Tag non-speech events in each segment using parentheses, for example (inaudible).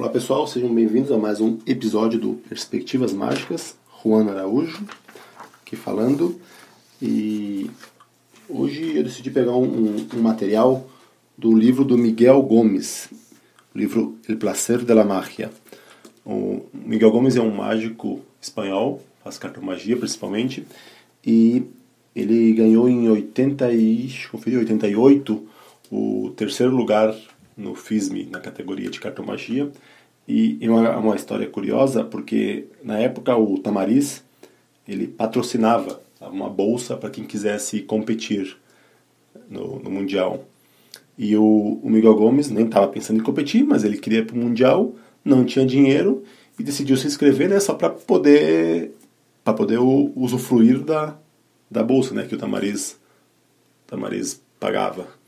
Olá pessoal, sejam bem-vindos a mais um episódio do Perspectivas Mágicas. Juan Araújo aqui falando e hoje eu decidi pegar um, um material do livro do Miguel Gomes, o livro El Placer de la Magia. O Miguel Gomes é um mágico espanhol, faz cartomagia principalmente, e ele ganhou em 80 e, conferi, 88 o terceiro lugar no FISM, na categoria de cartomagia. E é uma, uma história curiosa, porque na época o Tamariz ele patrocinava uma bolsa para quem quisesse competir no, no Mundial. E o, o, Miguel Gomes nem estava pensando em competir, mas ele queria ir para o Mundial, não tinha dinheiro e decidiu se inscrever né, só para poder, para poder usufruir da, da bolsa né, que o Tamariz, Tamariz pagava.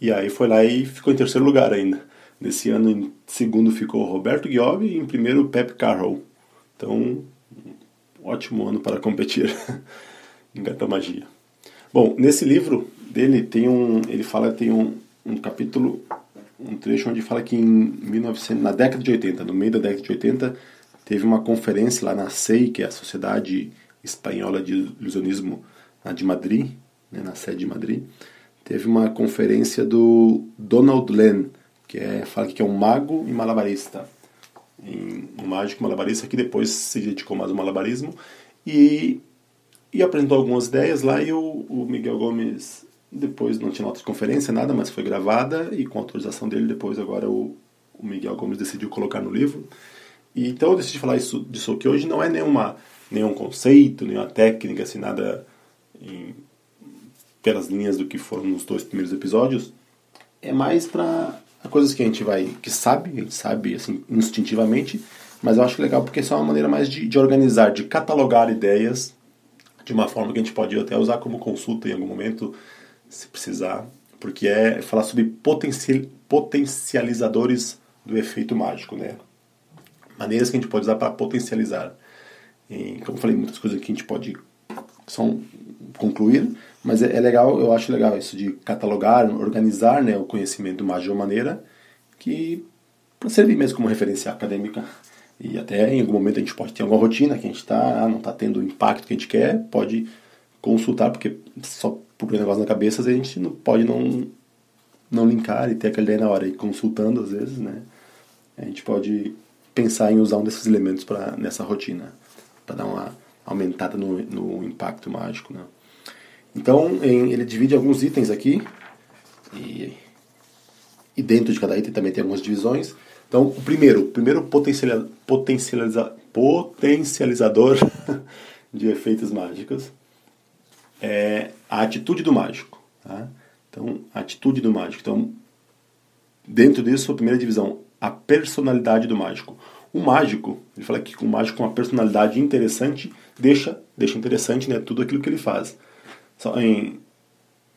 E aí foi lá e ficou em terceiro lugar ainda. Nesse ano, em segundo ficou Roberto Giove e em primeiro Pep Carroll. Então, ótimo ano para competir (laughs) em cartomagia. Bom, nesse livro dele tem um, ele fala tem um, um capítulo, um trecho onde fala que em 1900, na década de 80, no meio da década de 80, teve uma conferência lá na SEI, que é a Sociedade Espanhola de Ilusionismo de Madrid, né, na sede de Madrid, teve uma conferência do Donald Len, que é, fala que é um mago e malabarista. Um mágico malabarista que depois se dedicou mais ao malabarismo e, e apresentou algumas ideias lá e o, o Miguel Gomes depois não tinha nota de conferência, nada, mas foi gravada e com autorização dele depois agora o, o Miguel Gomes decidiu colocar no livro. E, então eu decidi falar isso, disso que hoje não é nenhuma, nenhum conceito, nenhuma técnica, assim, nada em, pelas linhas do que foram nos dois primeiros episódios. É mais para coisas que a gente vai, que sabe, a gente sabe assim, instintivamente, mas eu acho legal porque é uma maneira mais de, de organizar, de catalogar ideias de uma forma que a gente pode até usar como consulta em algum momento, se precisar, porque é falar sobre potencial, potencializadores do efeito mágico, né? Maneiras que a gente pode usar para potencializar. E, como eu falei, muitas coisas que a gente pode são concluir, mas é, é, legal, eu acho legal isso de catalogar, organizar né, o conhecimento mágico de uma maneira que para servir mesmo como referência acadêmica e até em algum momento a gente pode ter alguma rotina que a gente tá, não está tendo o impacto que a gente quer, pode consultar, porque só por um negócio na cabeça a gente não pode não, não linkar e ter aquela ideia na hora. E consultando, às vezes, né, a gente pode pensar em usar um desses elementos para nessa rotina, para dar uma aumentada no, no impacto mágico. Né. Então, em, ele divide alguns itens aqui, e, e dentro de cada item também tem algumas divisões. Então, o primeiro, o primeiro potencializa, potencializa, potencializador (laughs) de efeitos mágicos é a atitude do mágico. Tá? Então, a atitude do mágico. Então, dentro disso, a primeira divisão, a personalidade do mágico. O mágico, ele fala que o mágico com uma personalidade interessante deixa, deixa interessante né, tudo aquilo que ele faz. Em,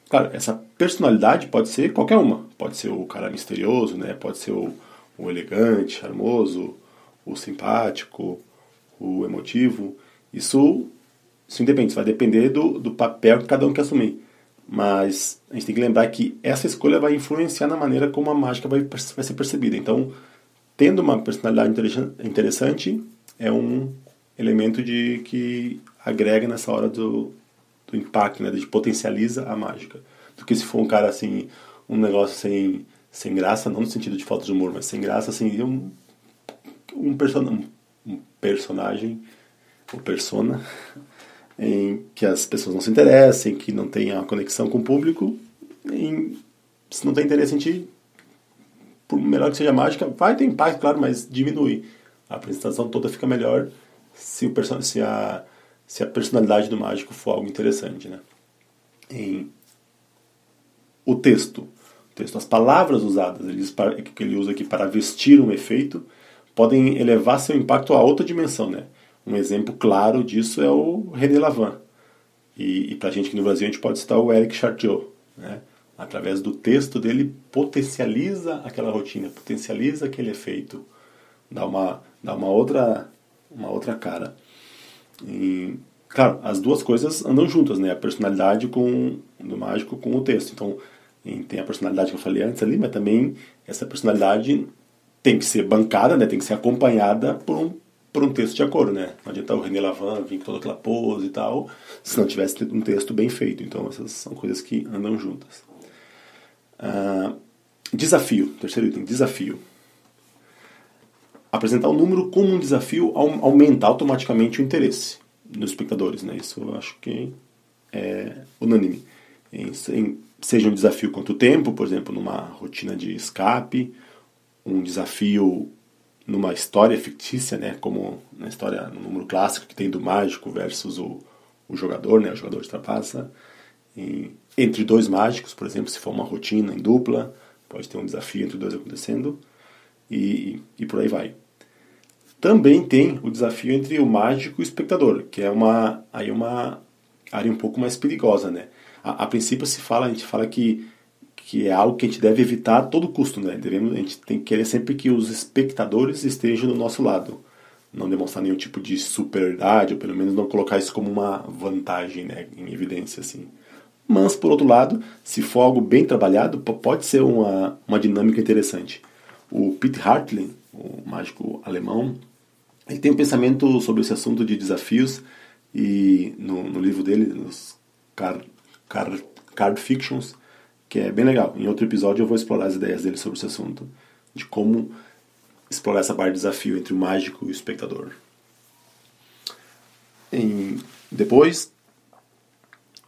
claro, essa personalidade pode ser qualquer uma. Pode ser o cara misterioso, né? pode ser o o elegante, charmoso, o simpático, o emotivo. Isso, isso independe, vai depender do, do papel que cada um quer assumir. Mas a gente tem que lembrar que essa escolha vai influenciar na maneira como a mágica vai, vai ser percebida. Então, tendo uma personalidade interessante é um elemento de que agrega nessa hora do, do impacto, né, de potencializa a mágica. Do que se for um cara assim, um negócio sem sem graça, não no sentido de falta de humor, mas sem graça, assim, um, um, person um personagem, ou persona, (laughs) em que as pessoas não se interessem, que não tenha conexão com o público, em, se não tem interesse em ti, por melhor que seja a mágica, vai ter impacto, claro, mas diminui. A apresentação toda fica melhor se, o se, a, se a personalidade do mágico for algo interessante, né? Em, o texto texto. As palavras usadas, ele que ele usa aqui para vestir um efeito, podem elevar seu impacto a outra dimensão. Né? Um exemplo claro disso é o René Lavin. E, e para a gente aqui no Brasil, a gente pode citar o Eric Chartiot. Né? Através do texto dele, potencializa aquela rotina, potencializa aquele efeito, dá uma, dá uma, outra, uma outra cara. E, claro, as duas coisas andam juntas, né? a personalidade com, do mágico com o texto. Então, tem a personalidade que eu falei antes ali, mas também essa personalidade tem que ser bancada, né? Tem que ser acompanhada por um por um texto de acordo, né? Não adianta o René Lavin vir com toda aquela pose e tal, se não tivesse um texto bem feito. Então, essas são coisas que andam juntas. Uh, desafio, terceiro item, desafio. Apresentar o número como um desafio aumenta automaticamente o interesse dos espectadores, né? Isso eu acho que é unânime. Em, em, seja um desafio quanto tempo, por exemplo, numa rotina de escape, um desafio numa história fictícia, né, como na história, no número clássico que tem do mágico versus o, o jogador, né, o jogador de trapaça. E, entre dois mágicos, por exemplo, se for uma rotina em dupla, pode ter um desafio entre dois acontecendo e, e por aí vai. Também tem o desafio entre o mágico e o espectador, que é uma aí uma área um pouco mais perigosa, né? A, a princípio se fala, a gente fala que que é algo que a gente deve evitar a todo custo, né? Devemos, a gente tem que querer sempre que os espectadores estejam do nosso lado, não demonstrar nenhum tipo de superioridade, ou pelo menos não colocar isso como uma vantagem, né, em evidência assim. Mas por outro lado, se for algo bem trabalhado, pode ser uma, uma dinâmica interessante. O Pete Hartley, o mágico alemão, ele tem um pensamento sobre esse assunto de desafios e no, no livro dele, nos Card, Card, Card Fictions, que é bem legal. Em outro episódio eu vou explorar as ideias dele sobre esse assunto, de como explorar essa parte de desafio entre o mágico e o espectador. Em, depois,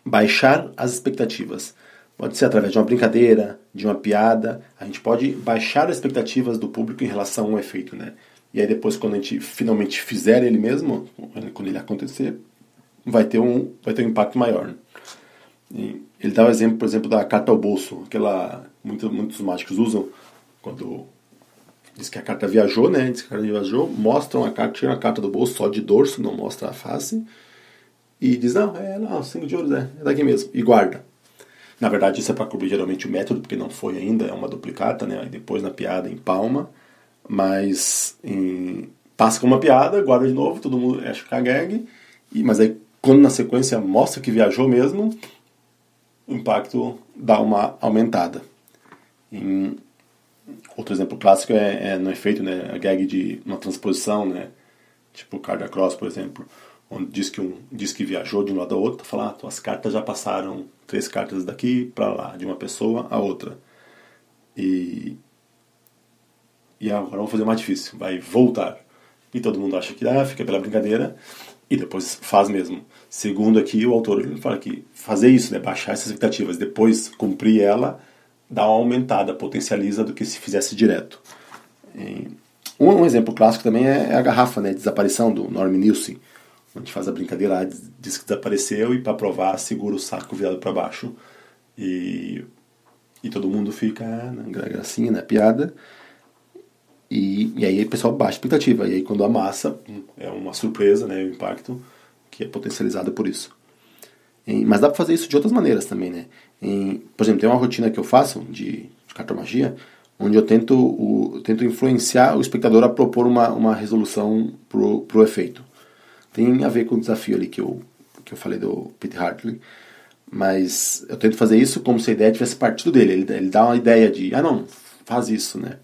baixar as expectativas. Pode ser através de uma brincadeira, de uma piada. A gente pode baixar as expectativas do público em relação ao efeito, né? E aí depois, quando a gente finalmente fizer ele mesmo, quando ele acontecer, vai ter um, vai ter um impacto maior. E ele dá o exemplo, por exemplo, da carta ao bolso, aquela muitos, muitos mágicos usam quando diz que a carta viajou, né? Diz que a carta viajou, mostram a carta, tiram a carta do bolso só de dorso, não mostra a face, e diz, não, é não, cinco de ouros, é, é daqui mesmo, e guarda. Na verdade, isso é para cobrir geralmente o método, porque não foi ainda, é uma duplicata, né? Aí depois na piada em palma, mas em, passa com uma piada, guarda de novo, todo mundo acha que é a gag, e, mas aí quando na sequência mostra que viajou mesmo, o impacto dá uma aumentada. Em, outro exemplo clássico é, é, no efeito, né, a gag de uma transposição, né, tipo Carda Cross, por exemplo, onde diz que, um, diz que viajou de um lado ao outro, fala, ah, as cartas já passaram três cartas daqui para lá, de uma pessoa a outra. E, e agora vamos fazer mais difícil, vai voltar. E todo mundo acha que ah, fica pela brincadeira, e depois faz mesmo. Segundo aqui, o autor fala que fazer isso, né, baixar essas expectativas, depois cumprir ela, dá uma aumentada, potencializa do que se fizesse direto. Um, um, exemplo clássico também é, é a garrafa, né, desaparição do Norm Nielsen, onde faz a brincadeira, diz que desapareceu e para provar segura o saco virado para baixo e, e todo mundo fica na gracinha, na piada. E, e aí o pessoal baixa a expectativa. E aí quando amassa, hum, é uma surpresa, né, o impacto que é potencializado por isso. Mas dá para fazer isso de outras maneiras também, né? Por exemplo, tem uma rotina que eu faço de, de cartomagia, onde eu tento, o, tento influenciar o espectador a propor uma, uma resolução pro, pro efeito. Tem a ver com o desafio ali que eu, que eu falei do Peter Hartley, mas eu tento fazer isso como se a ideia tivesse partido dele. Ele, ele dá uma ideia de, ah não, faz isso, né?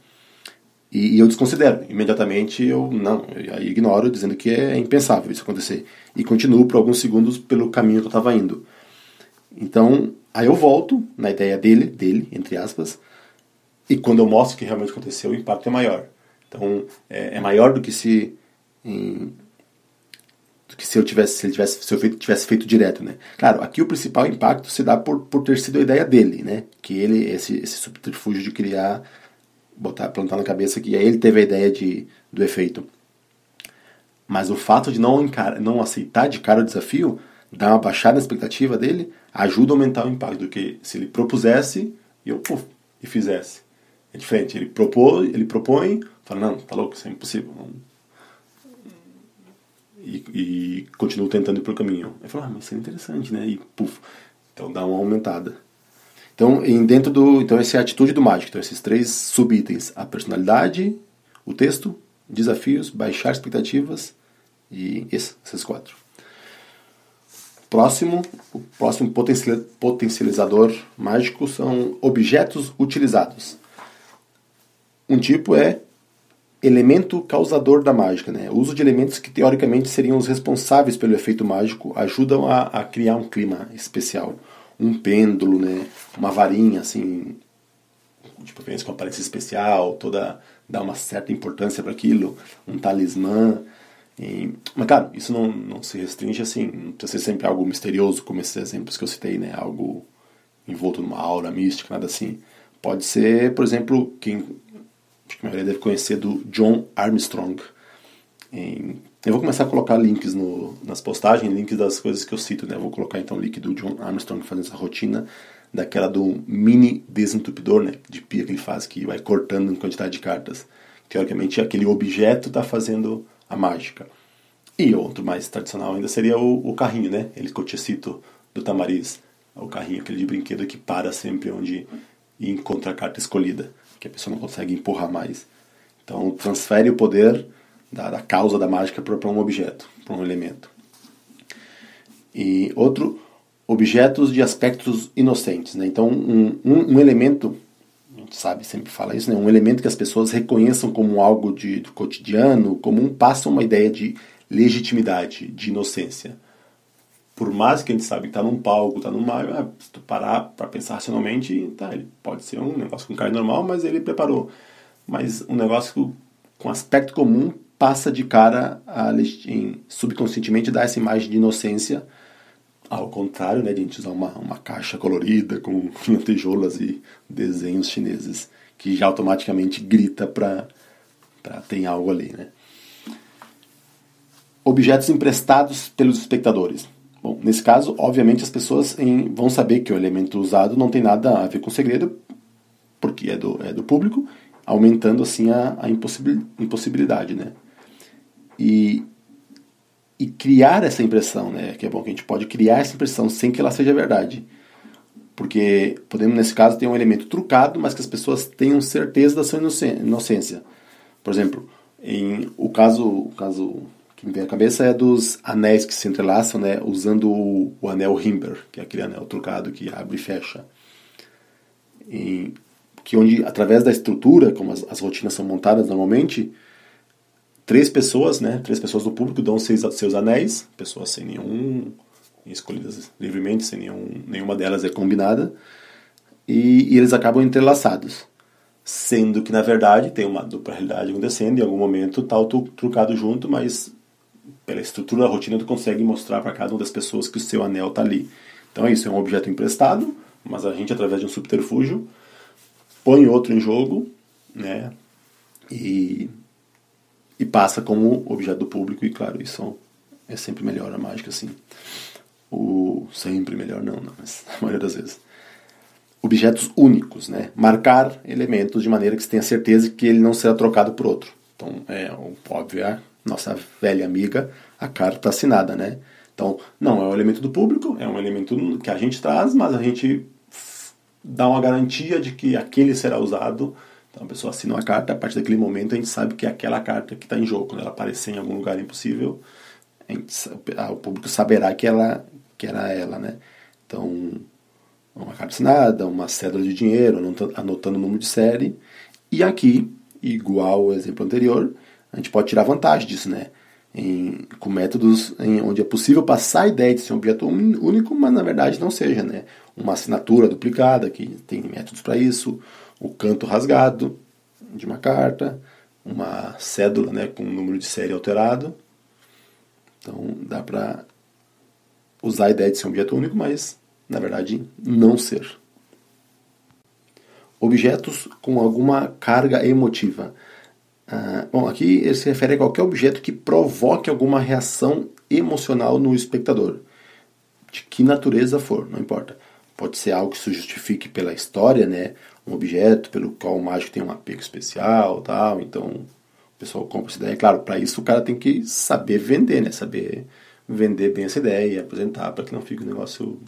E, e, eu desconsidero. Imediatamente eu não, eu ignoro, dizendo que é impensável isso acontecer. E continuo por alguns segundos pelo caminho que eu estava indo. Então, aí eu volto na ideia dele, dele, entre aspas, e quando eu mostro que realmente aconteceu, o impacto é maior. Então, é, é maior do que se. Em, que se eu tivesse, se ele tivesse, se eu feito, tivesse feito direto, né? Claro, aqui o principal impacto se dá por, por ter sido a ideia dele, né? Que ele, esse, esse subterfúgio de criar botar, plantar na cabeça que ele teve a ideia de, do efeito. Mas o fato de não, encar, não aceitar de cara o desafio, dar uma baixada na expectativa dele, ajuda a aumentar o impacto do que se ele propusesse e eu puf, e fizesse. É diferente, ele propôs, ele propõe, fala, não, tá louco, isso é impossível. E, e continua tentando ir pro caminho. Aí fala, ah, mas isso é interessante, né? E puf, então dá uma aumentada. Então, em dentro do, então essa é a atitude do mágico. Então esses três subitens: a personalidade, o texto, desafios, baixar expectativas e esses quatro. Próximo, o próximo potencializador mágico são objetos utilizados. Um tipo é elemento causador da mágica. Né? O uso de elementos que teoricamente seriam os responsáveis pelo efeito mágico ajudam a, a criar um clima especial. Um pêndulo, né? uma varinha, assim, de preferência com aparência especial, toda dá uma certa importância para aquilo, um talismã. E, mas claro, isso não, não se restringe assim, não precisa ser sempre algo misterioso, como esses exemplos que eu citei, né? Algo envolto numa aura mística, nada assim. Pode ser, por exemplo, quem acho que a maioria deve conhecer do John Armstrong. Em, eu vou começar a colocar links no, nas postagens, links das coisas que eu cito, né? Eu vou colocar então o link do John Armstrong fazendo essa rotina, daquela do mini desentupidor, né? De pia que ele faz, que vai cortando em quantidade de cartas. Teoricamente, aquele objeto está fazendo a mágica. E outro mais tradicional ainda seria o, o carrinho, né? Ele que eu cito do Tamariz. O carrinho, aquele de brinquedo que para sempre onde encontra a carta escolhida que a pessoa não consegue empurrar mais. Então, transfere o poder da, da causa da mágica para um objeto, para um elemento. E outro, objetos de aspectos inocentes. Né? Então, um, um, um, elemento, a gente sabe, sempre fala isso, né? um elemento que as pessoas reconheçam como algo de, do cotidiano, comum, passa uma ideia de legitimidade, de inocência. Por mais que a gente sabe que está num palco, está numa. Ah, se tu parar para pensar racionalmente, tá, ele pode ser um negócio com carne normal, mas ele preparou. Mas um negócio com aspecto comum passa de cara a, em, subconscientemente dá essa imagem de inocência. Ao contrário né, de a gente usar uma, uma caixa colorida com (laughs) lantejoulas e desenhos chineses que já automaticamente grita para tem algo ali né. Objetos emprestados pelos espectadores. Bom, nesse caso, obviamente as pessoas em, vão saber que o elemento usado não tem nada a ver com o segredo, porque é do, é do público, aumentando assim a, a impossibilidade, né? E, e criar essa impressão, né? Que é bom que a gente pode criar essa impressão sem que ela seja verdade. Porque podemos, nesse caso, ter um elemento trucado, mas que as pessoas tenham certeza da sua inocência. Por exemplo, em o caso, o caso que me vem à cabeça é dos anéis que se entrelaçam, né, usando o, o anel Himber, que é aquele anel trucado que abre e fecha. E, que onde, através da estrutura, como as, as, rotinas são montadas normalmente, três pessoas, né, três pessoas do público dão seus, seus anéis, pessoas sem nenhum, escolhidas livremente, sem nenhum, nenhuma delas é combinada, e, e eles acabam entrelaçados. Sendo que na verdade tem uma dupla realidade acontecendo, em algum momento tá o trucado junto, mas pela estrutura da rotina, tu consegue mostrar para cada uma das pessoas que o seu anel está ali. Então é isso, é um objeto emprestado, mas a gente, através de um subterfúgio, põe outro em jogo, né? E, e passa como objeto do público, e claro, isso é sempre melhor a mágica, assim. O, sempre melhor não, não, mas a maioria das vezes. Objetos únicos, né? Marcar elementos de maneira que você tenha certeza que ele não será trocado por outro. Então, é óbvio, é nossa velha amiga, a carta assinada, né? Então, não é um elemento do público, é um elemento que a gente traz, mas a gente dá uma garantia de que aquele será usado. Então a pessoa assina uma carta, a partir daquele momento a gente sabe que é aquela carta que está em jogo. Quando ela aparecer em algum lugar impossível, gente, o público saberá que, ela, que era ela, né? Então, uma carta assinada, uma cédula de dinheiro, anotando o número de série. E aqui, igual ao exemplo anterior, a gente pode tirar vantagem disso, né? Em, com métodos em, onde é possível passar a ideia de ser um objeto único, mas na verdade não seja, né? Uma assinatura duplicada, que tem métodos para isso, o canto rasgado de uma carta, uma cédula né, com número de série alterado. Então dá para usar a ideia de ser um objeto único, mas na verdade não ser. Objetos com alguma carga emotiva. Ah, bom, aqui ele se refere a qualquer objeto que provoque alguma reação emocional no espectador, de que natureza for, não importa. Pode ser algo que se justifique pela história, né? Um objeto pelo qual o mágico tem um apego especial, tal. Então, o pessoal compra essa ideia. Claro, para isso o cara tem que saber vender, né? Saber vender bem essa ideia e apresentar para que não fique um negócio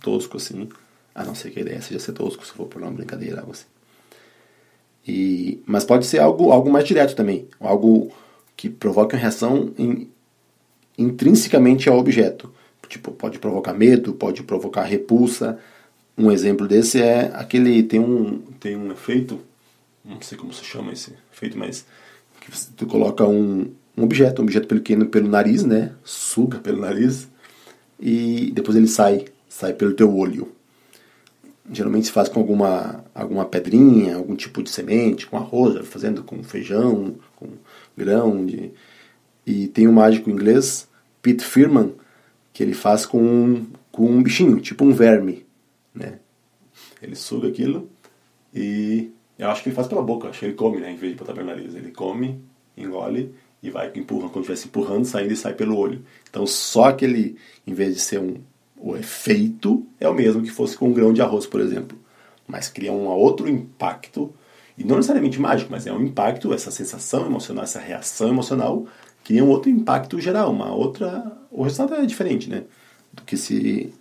tosco assim. A não ser que a ideia seja ser tosco, se for por uma brincadeira, algo assim. E, mas pode ser algo, algo mais direto também, algo que provoque uma reação in, intrinsecamente ao objeto. Tipo, pode provocar medo, pode provocar repulsa. Um exemplo desse é aquele tem um tem um efeito, não sei como se chama esse efeito, mas que tu coloca um, um objeto, um objeto pequeno pelo nariz, né? Suga pelo nariz e depois ele sai, sai pelo teu olho. Geralmente se faz com alguma, alguma pedrinha, algum tipo de semente, com arroz, fazendo com feijão, com grão. De... E tem um mágico inglês, Pete Firman, que ele faz com um, com um bichinho, tipo um verme. Né? Ele suga aquilo e eu acho que ele faz pela boca, acho que ele come, né, em vez de botar pelo nariz. Ele come, engole e vai empurra, quando estivesse empurrando, saindo e sai pelo olho. Então só aquele, em vez de ser um o efeito é o mesmo que fosse com um grão de arroz, por exemplo, mas cria um outro impacto e não necessariamente mágico, mas é um impacto, essa sensação emocional, essa reação emocional cria um outro impacto geral, uma outra, o resultado é diferente, né, do que se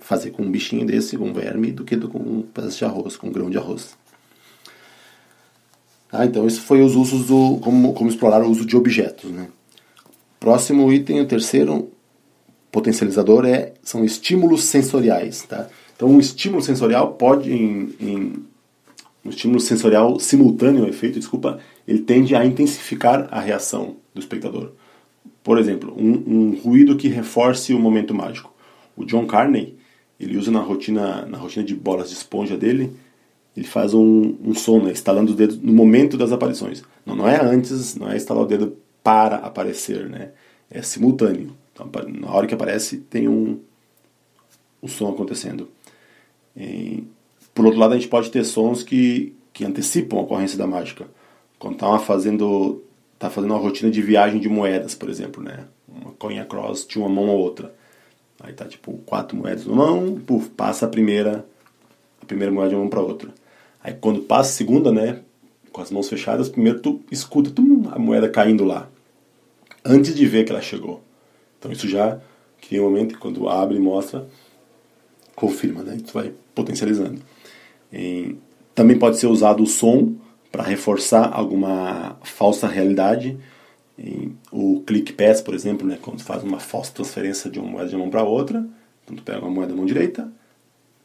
fazer com um bichinho desse, com um verme, do que com um pedaço de arroz, com um grão de arroz. Ah, então isso foi os usos do como, como explorar o uso de objetos, né? Próximo item, o terceiro potencializador é são estímulos sensoriais, tá? Então um estímulo sensorial pode em, em um estímulo sensorial simultâneo, efeito, desculpa, ele tende a intensificar a reação do espectador. Por exemplo, um, um ruído que reforce o momento mágico. O John Carney, ele usa na rotina na rotina de bolas de esponja dele ele faz um, um som, né, estalando os dedos no momento das aparições. Não, não é antes, não é estalar o dedo para aparecer, né? É simultâneo. Então, na hora que aparece, tem um, um som acontecendo. E, por outro lado, a gente pode ter sons que, que antecipam a ocorrência da mágica. Quando está fazendo, tá fazendo uma rotina de viagem de moedas, por exemplo, né? Uma coin cross de uma mão a outra. Aí tá tipo quatro moedas numa mão, puf, passa a primeira, a primeira moeda de uma mão para outra. Aí quando passa a segunda, né, com as mãos fechadas, primeiro tu escuta tum, a moeda caindo lá, antes de ver que ela chegou. Então isso já cria um momento quando abre e mostra, confirma, né? Isso vai potencializando. E também pode ser usado o som para reforçar alguma falsa realidade. O click pass, por exemplo, né, quando faz uma falsa transferência de uma moeda de mão para outra, então tu pega uma moeda da mão direita,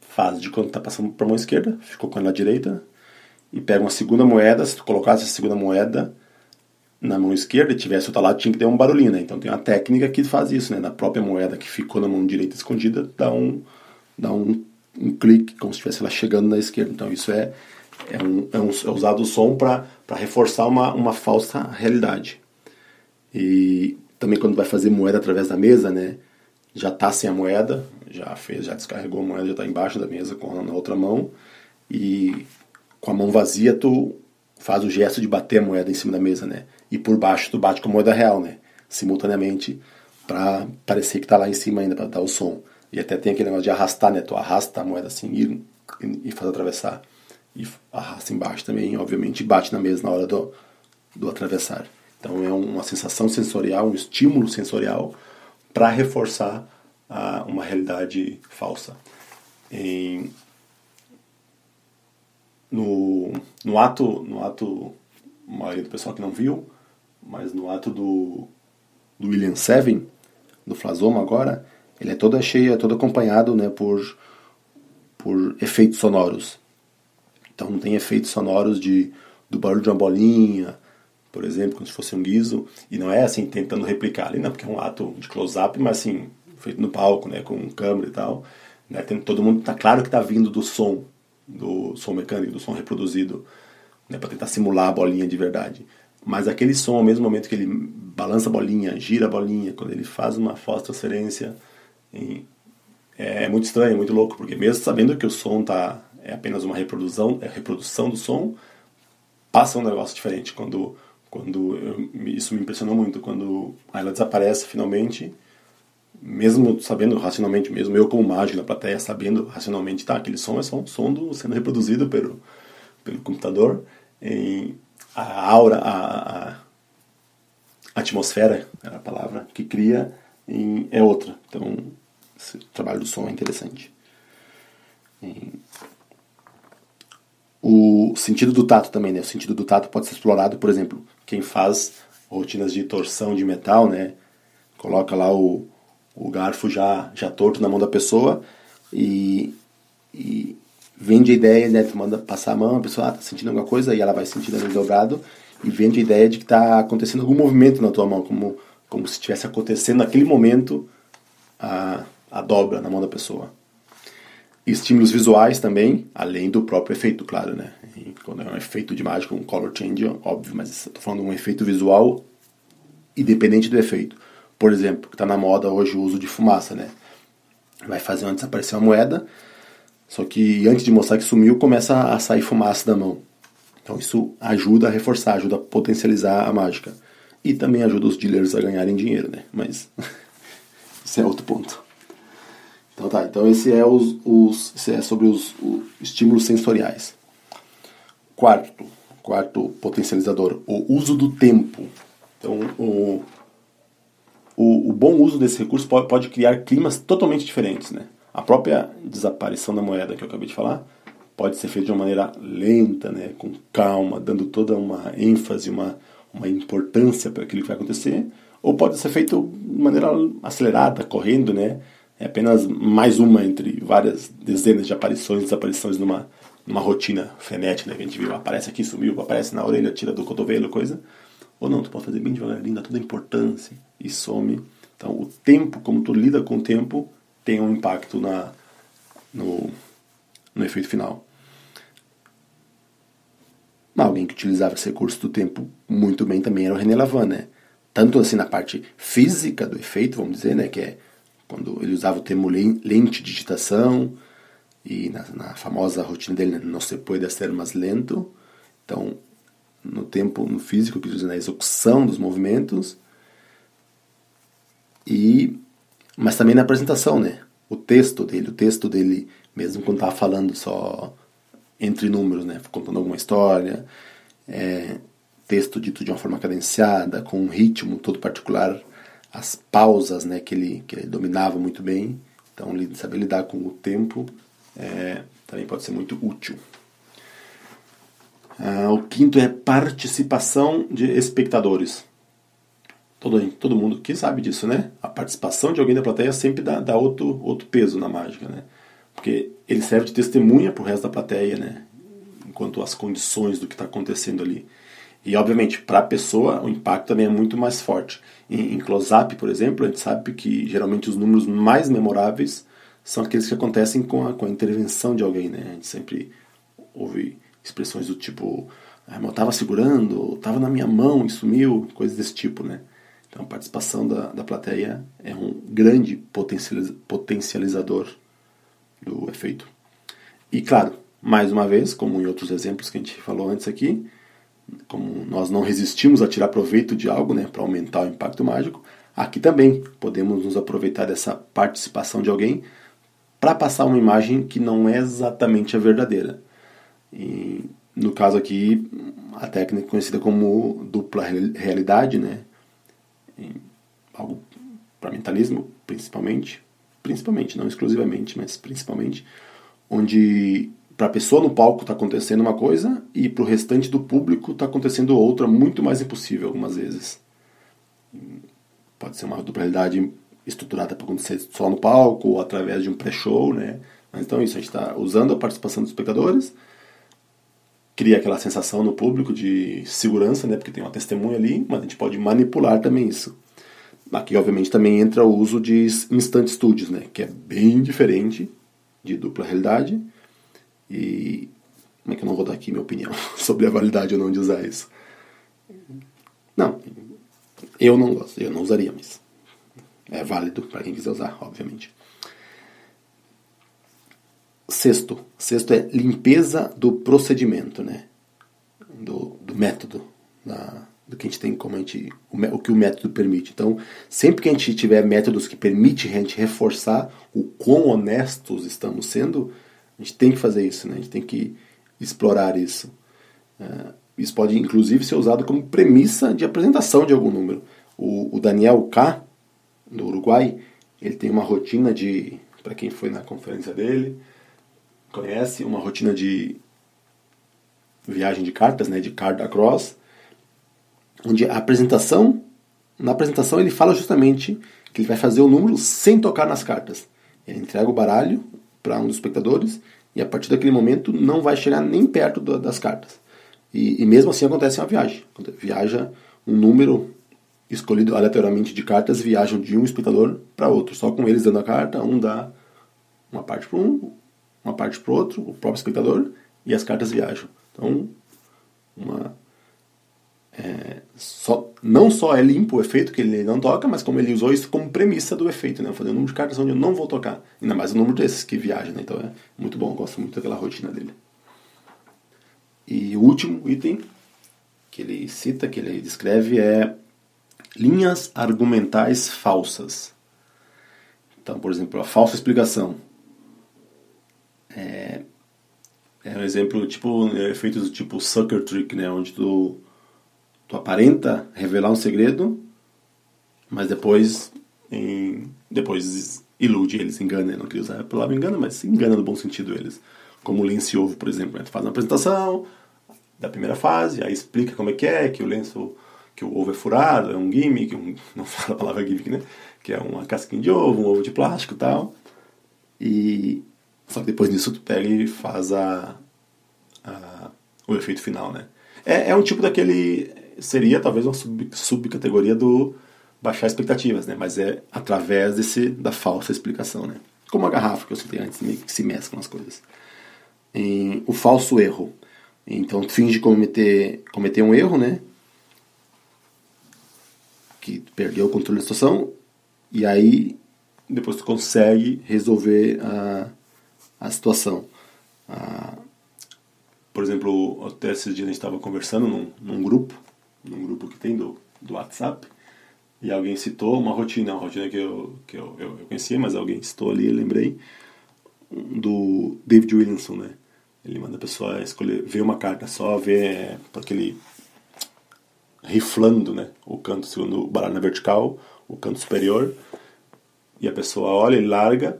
fase de quando está passando para a mão esquerda, ficou com ela direita, e pega uma segunda moeda, se tu colocasse a segunda moeda na mão esquerda e tivesse outra lado, tinha que ter um barulhinho, né? Então tem uma técnica que faz isso, né? Na própria moeda que ficou na mão direita escondida, dá um, dá um, um clique, como se estivesse ela chegando na esquerda. Então isso é, é, um, é, um, é usado o som para reforçar uma, uma falsa realidade. E também quando vai fazer moeda através da mesa, né? Já tá sem a moeda, já fez, já descarregou a moeda, já está embaixo da mesa com na outra mão e com a mão vazia tu faz o gesto de bater a moeda em cima da mesa, né? E por baixo tu bate com a moeda real, né? Simultaneamente para parecer que está lá em cima ainda para dar o som. E até tem aquele negócio de arrastar, né? Tu arrasta a moeda assim e, e faz atravessar. E arrasta embaixo também, obviamente, bate na mesa na hora do, do atravessar. Então é uma sensação sensorial, um estímulo sensorial para reforçar a uma realidade falsa. Em, no, no ato, no ato, a maioria do pessoal que não viu, mas no ato do, do William Seven, do Flasoma agora, ele é todo cheio, é todo acompanhado né, por, por efeitos sonoros. Então não tem efeitos sonoros de, do barulho de uma bolinha, por exemplo, como se fosse um guiso, e não é assim tentando replicar ali, não, porque é um ato de close-up, mas assim, feito no palco, né, com câmera e tal, né, tem, todo mundo tá claro que está vindo do som, do som mecânico, do som reproduzido, né, para tentar simular a bolinha de verdade. Mas aquele som, ao mesmo momento que ele balança a bolinha, gira a bolinha, quando ele faz uma falsa transferência, é, é muito estranho, muito louco, porque mesmo sabendo que o som tá é apenas uma reprodução, é reprodução do som, passa um negócio diferente quando quando eu, isso me impressionou muito quando ela desaparece finalmente mesmo sabendo racionalmente, mesmo eu como mágico na plateia, sabendo racionalmente, tá, aquele som é só um som do, sendo reproduzido pelo, pelo computador, e a aura, a, a atmosfera, era a palavra, que cria em, é outra. Então, esse trabalho do som é interessante. O sentido do tato também, né? O sentido do tato pode ser explorado, por exemplo, quem faz rotinas de torção de metal, né? Coloca lá o, o garfo já, já torto na mão da pessoa e, e vende a ideia, né? Tu manda passar a mão, a pessoa ah, tá sentindo alguma coisa e ela vai sentindo ali dobrado e vende a ideia de que está acontecendo algum movimento na tua mão, como, como se estivesse acontecendo naquele momento a, a dobra na mão da pessoa. Estímulos visuais também, além do próprio efeito, claro, né? E quando é um efeito de mágica, um color change, óbvio, mas estou falando de um efeito visual independente do efeito. Por exemplo, que está na moda hoje o uso de fumaça, né? Vai fazer antes aparecer uma moeda, só que antes de mostrar que sumiu, começa a sair fumaça da mão. Então isso ajuda a reforçar, ajuda a potencializar a mágica. E também ajuda os dealers a ganharem dinheiro, né? Mas (laughs) isso é outro ponto. Então tá, então esse é, os, os esse é sobre os, os estímulos sensoriais. Quarto, quarto potencializador, o uso do tempo. Então o, o, o bom uso desse recurso pode, pode criar climas totalmente diferentes, né? A própria desaparição da moeda que eu acabei de falar pode ser feita de uma maneira lenta, né, com calma, dando toda uma ênfase, uma, uma importância para aquilo que vai acontecer, ou pode ser feito de maneira acelerada, correndo, né, é apenas mais uma entre várias dezenas de aparições e desaparições numa, numa rotina frenética, né? Que a gente viu, aparece aqui, sumiu, aparece na orelha, tira do cotovelo, coisa. Ou não, tu pode fazer bem devagarinho, dá toda a importância e some. Então, o tempo, como tu lida com o tempo, tem um impacto na, no, no efeito final. Alguém que utilizava esse recurso do tempo muito bem também era o René Lavan, né? Tanto assim na parte física do efeito, vamos dizer, né? Que é quando ele usava o termo lente de digitação e na, na famosa rotina dele, não se pode ser mais lento. Então, no tempo, no físico, que na execução dos movimentos e mas também na apresentação, né? O texto dele, o texto dele, mesmo quando estava falando só entre números, né? Contando alguma história, é, texto dito de uma forma cadenciada, com um ritmo todo particular as pausas né, que, ele, que ele dominava muito bem. Então, saber lidar com o tempo é, também pode ser muito útil. Ah, o quinto é participação de espectadores. Todo, todo mundo que sabe disso, né? A participação de alguém da plateia sempre dá, dá outro, outro peso na mágica, né? Porque ele serve de testemunha para o resto da plateia, né? Enquanto as condições do que está acontecendo ali. E, obviamente, para a pessoa, o impacto também é muito mais forte. Em, em close-up, por exemplo, a gente sabe que geralmente os números mais memoráveis são aqueles que acontecem com a, com a intervenção de alguém. Né? A gente sempre ouve expressões do tipo: ah, eu estava segurando, estava na minha mão e sumiu, coisas desse tipo. Né? Então, a participação da, da plateia é um grande potencializador do efeito. E, claro, mais uma vez, como em outros exemplos que a gente falou antes aqui, como nós não resistimos a tirar proveito de algo, né, para aumentar o impacto mágico, aqui também podemos nos aproveitar dessa participação de alguém para passar uma imagem que não é exatamente a verdadeira. E, no caso aqui, a técnica conhecida como dupla realidade, né, algo para mentalismo, principalmente, principalmente, não exclusivamente, mas principalmente, onde para a pessoa no palco está acontecendo uma coisa e para o restante do público está acontecendo outra muito mais impossível algumas vezes. Pode ser uma duplidade estruturada para acontecer só no palco ou através de um pré-show, né? Mas então isso, a gente está usando a participação dos espectadores, cria aquela sensação no público de segurança, né? Porque tem uma testemunha ali, mas a gente pode manipular também isso. Aqui, obviamente, também entra o uso de instant studios, né? Que é bem diferente de dupla realidade e como é que eu não vou dar aqui minha opinião (laughs) sobre a validade ou não de usar isso? Não, eu não gosto, eu não usaria, mas é válido para quem quiser usar, obviamente. Sexto, sexto é limpeza do procedimento, né? Do, do método, da, do que a gente tem como a gente, o, o que o método permite. Então, sempre que a gente tiver métodos que permitem a gente reforçar o quão honestos estamos sendo, a gente tem que fazer isso, né? a gente tem que explorar isso. É, isso pode, inclusive, ser usado como premissa de apresentação de algum número. O, o Daniel K, do Uruguai, ele tem uma rotina de, para quem foi na conferência dele, conhece, uma rotina de viagem de cartas, né, de card across, onde a apresentação, na apresentação ele fala justamente que ele vai fazer o número sem tocar nas cartas. Ele entrega o baralho, para um dos espectadores e a partir daquele momento não vai chegar nem perto do, das cartas. E, e mesmo assim acontece uma viagem. Viaja um número escolhido aleatoriamente de cartas, viajam de um espectador para outro. Só com eles dando a carta, um dá uma parte para um, uma parte para outro, o próprio espectador, e as cartas viajam. Então, uma, é, só, não só é limpo o efeito que ele não toca, mas como ele usou isso como premissa do efeito, né? Fazer um número de cartas onde eu não vou tocar. Ainda mais o número desses que viajam, né? Então é muito bom, gosto muito daquela rotina dele. E o último item que ele cita, que ele descreve é linhas argumentais falsas. Então, por exemplo, a falsa explicação. É, é um exemplo, tipo, efeitos tipo sucker trick, né? Onde tu, tu aparenta revelar um segredo, mas depois, em, depois ilude eles, engana. não queria usar a palavra engana, mas se engana no bom sentido eles. Como o lenço e ovo, por exemplo. Né? Tu faz uma apresentação da primeira fase, aí explica como é que é, que o lenço que o ovo é furado, é um gimmick, um, (laughs) não fala a palavra gimmick, né? Que é uma casquinha de ovo, um ovo de plástico e tal. E só que depois disso tu pega e faz a, a o efeito final, né? É, é um tipo daquele seria talvez uma sub, subcategoria do baixar expectativas, né? Mas é através desse da falsa explicação, né? Como a garrafa que eu citei antes, meio que se mesclam as coisas. O falso erro. Então finge cometer cometer um erro, né? que perdeu o controle da situação e aí depois tu consegue resolver a, a situação. A, por exemplo, até esses dias a gente estava conversando num, num grupo, num grupo que tem do, do WhatsApp, e alguém citou uma rotina, uma rotina que eu, que eu, eu, eu conhecia, mas alguém citou ali, lembrei, do David Williamson, né? Ele manda a pessoa escolher, ver uma carta só, ver, porque ele riflando né, o canto segundo baralho na vertical, o canto superior, e a pessoa olha e larga,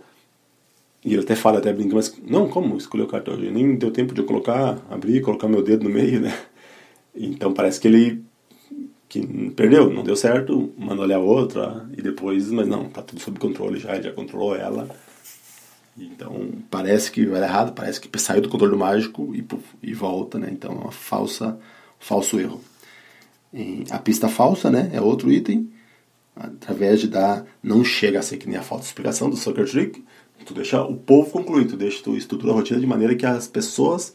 e ele até fala, até brinca, mas não, como escolheu o cartão? Nem deu tempo de eu colocar, abrir, colocar meu dedo no meio, né? Então parece que ele que perdeu, não deu certo, mandou olhar outra, e depois, mas não, tá tudo sob controle já, ele já controlou ela. Então parece que vai errado, parece que saiu do controle mágico e, e volta, né? Então é uma falsa, falso erro a pista falsa, né? É outro item. Através de dar. Não chega a ser que nem a falta de explicação do Sucker Trick. Tu deixa o povo concluir, tu deixa, tu estrutura a rotina de maneira que as pessoas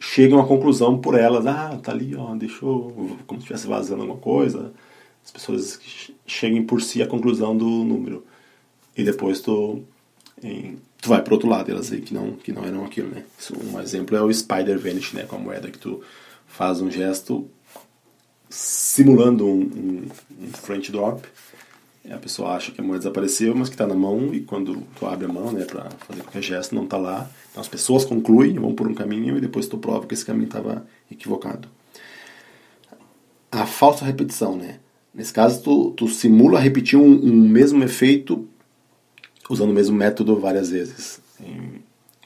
chegam à conclusão por elas. Ah, tá ali, ó, deixou. Como se estivesse vazando alguma coisa. As pessoas cheguem por si à conclusão do número. E depois tu. Em, tu vai pro outro lado, elas aí que não, que não eram aquilo, né? Um exemplo é o Spider Vanish, né? Com a moeda que tu faz um gesto simulando um, um, um French drop. A pessoa acha que a moeda desapareceu, mas que está na mão, e quando tu abre a mão né, para fazer qualquer gesto, não está lá. Então as pessoas concluem, vão por um caminho, e depois tu prova que esse caminho estava equivocado. A falsa repetição, né? Nesse caso, tu, tu simula repetir um, um mesmo efeito usando o mesmo método várias vezes.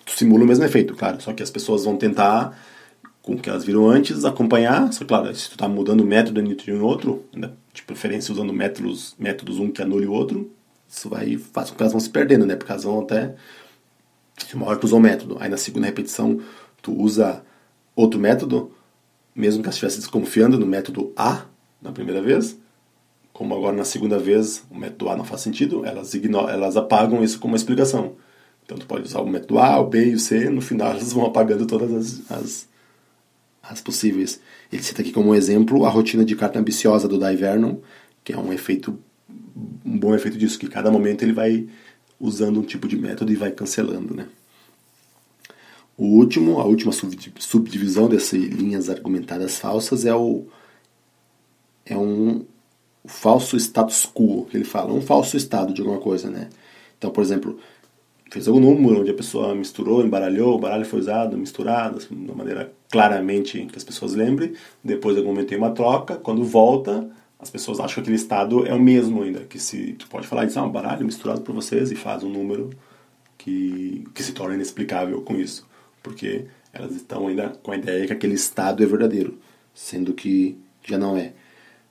tu simula o mesmo efeito, claro, só que as pessoas vão tentar com o que elas viram antes, acompanhar. Só claro, se tu está mudando o método entre um outro, né, de preferência usando métodos, métodos um que anule o outro, isso vai faz com que elas vão se perdendo, né? Porque elas vão até. Uma hora tu usou um método, aí na segunda repetição tu usa outro método, mesmo que elas estivessem desconfiando no método A na primeira vez, como agora na segunda vez o método A não faz sentido, elas, ignoram, elas apagam isso como uma explicação. Então tu pode usar o método A, o B e o C, no final elas vão apagando todas as, as as possíveis. Ele cita aqui como exemplo a rotina de carta ambiciosa do Dai Vernon, que é um efeito um bom efeito disso, que cada momento ele vai usando um tipo de método e vai cancelando, né? O último, a última subdivisão dessas linhas argumentadas falsas é o é um falso status quo, que ele fala, um falso estado de alguma coisa, né? Então, por exemplo, fez algum número onde a pessoa misturou, embaralhou, o baralho foi usado, misturado, assim, de uma maneira claramente que as pessoas lembrem. Depois, de algum momento, tem uma troca. Quando volta, as pessoas acham que aquele estado é o mesmo ainda. Que se tu pode falar isso, ah, um baralho misturado por vocês e faz um número que, que se torna inexplicável com isso. Porque elas estão ainda com a ideia que aquele estado é verdadeiro, sendo que já não é.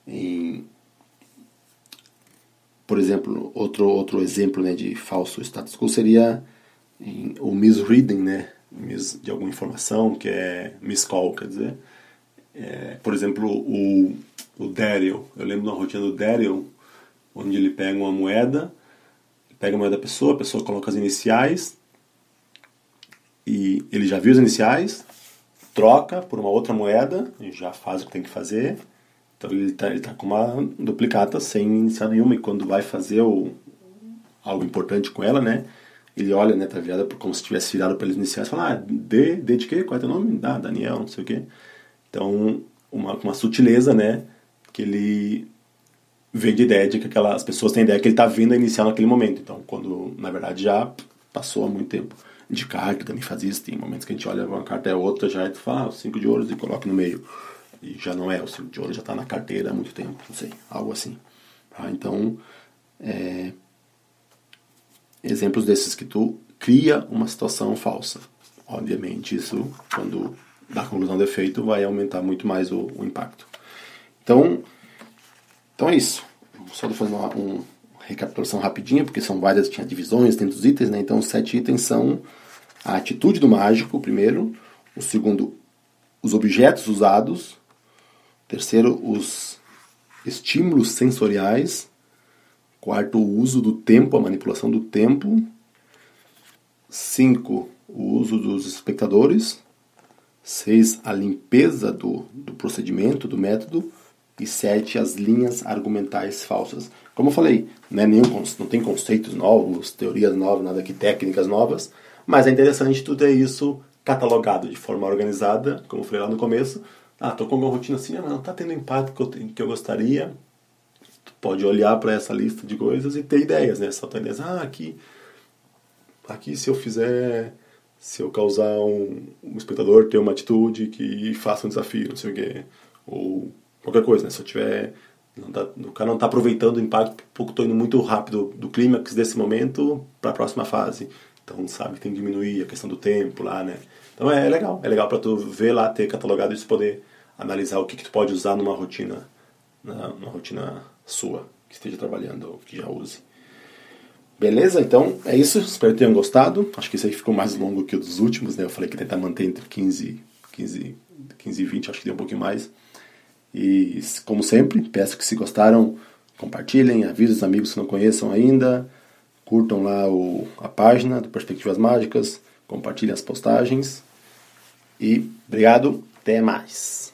Em, por exemplo, outro, outro exemplo né, de falso status quo seria o misreading, né, de alguma informação, que é miscall, quer dizer, é, por exemplo, o, o Daryl. Eu lembro da rotina do Daryl, onde ele pega uma moeda, pega a moeda da pessoa, a pessoa coloca as iniciais, e ele já viu as iniciais, troca por uma outra moeda, e já faz o que tem que fazer. Então ele está tá com uma duplicata sem inicial nenhuma, e quando vai fazer o, algo importante com ela, né? Ele olha, né, tá virada como se tivesse virado para eles iniciais, fala, ah, D, D de quê? Qual é teu nome? Ah, Daniel, não sei o quê. Então, uma, uma sutileza, né, que ele vem de ideia de que aquelas pessoas têm ideia que ele está vindo a iniciar naquele momento. Então, quando na verdade já passou há muito tempo. De carta também faz isso, tem momentos que a gente olha uma carta é outra, já e fala, ah, cinco de ouros e coloca no meio. E já não é, o de ouro já está na carteira há muito tempo, não sei, algo assim. Tá? Então, é, exemplos desses que tu cria uma situação falsa. Obviamente, isso, quando dá conclusão do efeito, vai aumentar muito mais o, o impacto. Então, então é isso. Só de fazer uma, recapitulação rapidinha, porque são várias, tinha divisões dentro dos itens, né? Então, os sete itens são a atitude do mágico, primeiro. O segundo, os objetos usados. Terceiro, os estímulos sensoriais. Quarto, o uso do tempo, a manipulação do tempo. Cinco, o uso dos espectadores. Seis, a limpeza do, do procedimento, do método. E sete, as linhas argumentais falsas. Como eu falei, não, é nenhum, não tem conceitos novos, teorias novas, nada que técnicas novas, mas é interessante tu ter isso catalogado de forma organizada, como eu falei lá no começo. Ah, tô com uma rotina assim, mas não tá tendo impacto que eu, que eu gostaria pode olhar para essa lista de coisas e ter ideias, né? Só ter ideias. Ah, aqui, aqui se eu fizer, se eu causar um, um espectador ter uma atitude que faça um desafio, não sei o quê, ou qualquer coisa, né? Se eu tiver tá, o cara não está aproveitando o impacto, porque estou indo muito rápido do clímax desse momento para a próxima fase. Então, sabe, tem que diminuir a questão do tempo lá, né? Então é legal, é legal para tu ver lá, ter catalogado isso, poder analisar o que, que tu pode usar numa rotina, na, numa rotina sua, que esteja trabalhando ou que já use. Beleza? Então é isso. Espero que tenham gostado. Acho que esse aí ficou mais longo que o dos últimos, né? Eu falei que tentar manter entre 15, 15, 15 e 20, acho que deu um pouquinho mais. E como sempre, peço que se gostaram, compartilhem, avisem os amigos que não conheçam ainda, curtam lá o, a página do Perspectivas Mágicas, compartilhem as postagens. E obrigado, até mais.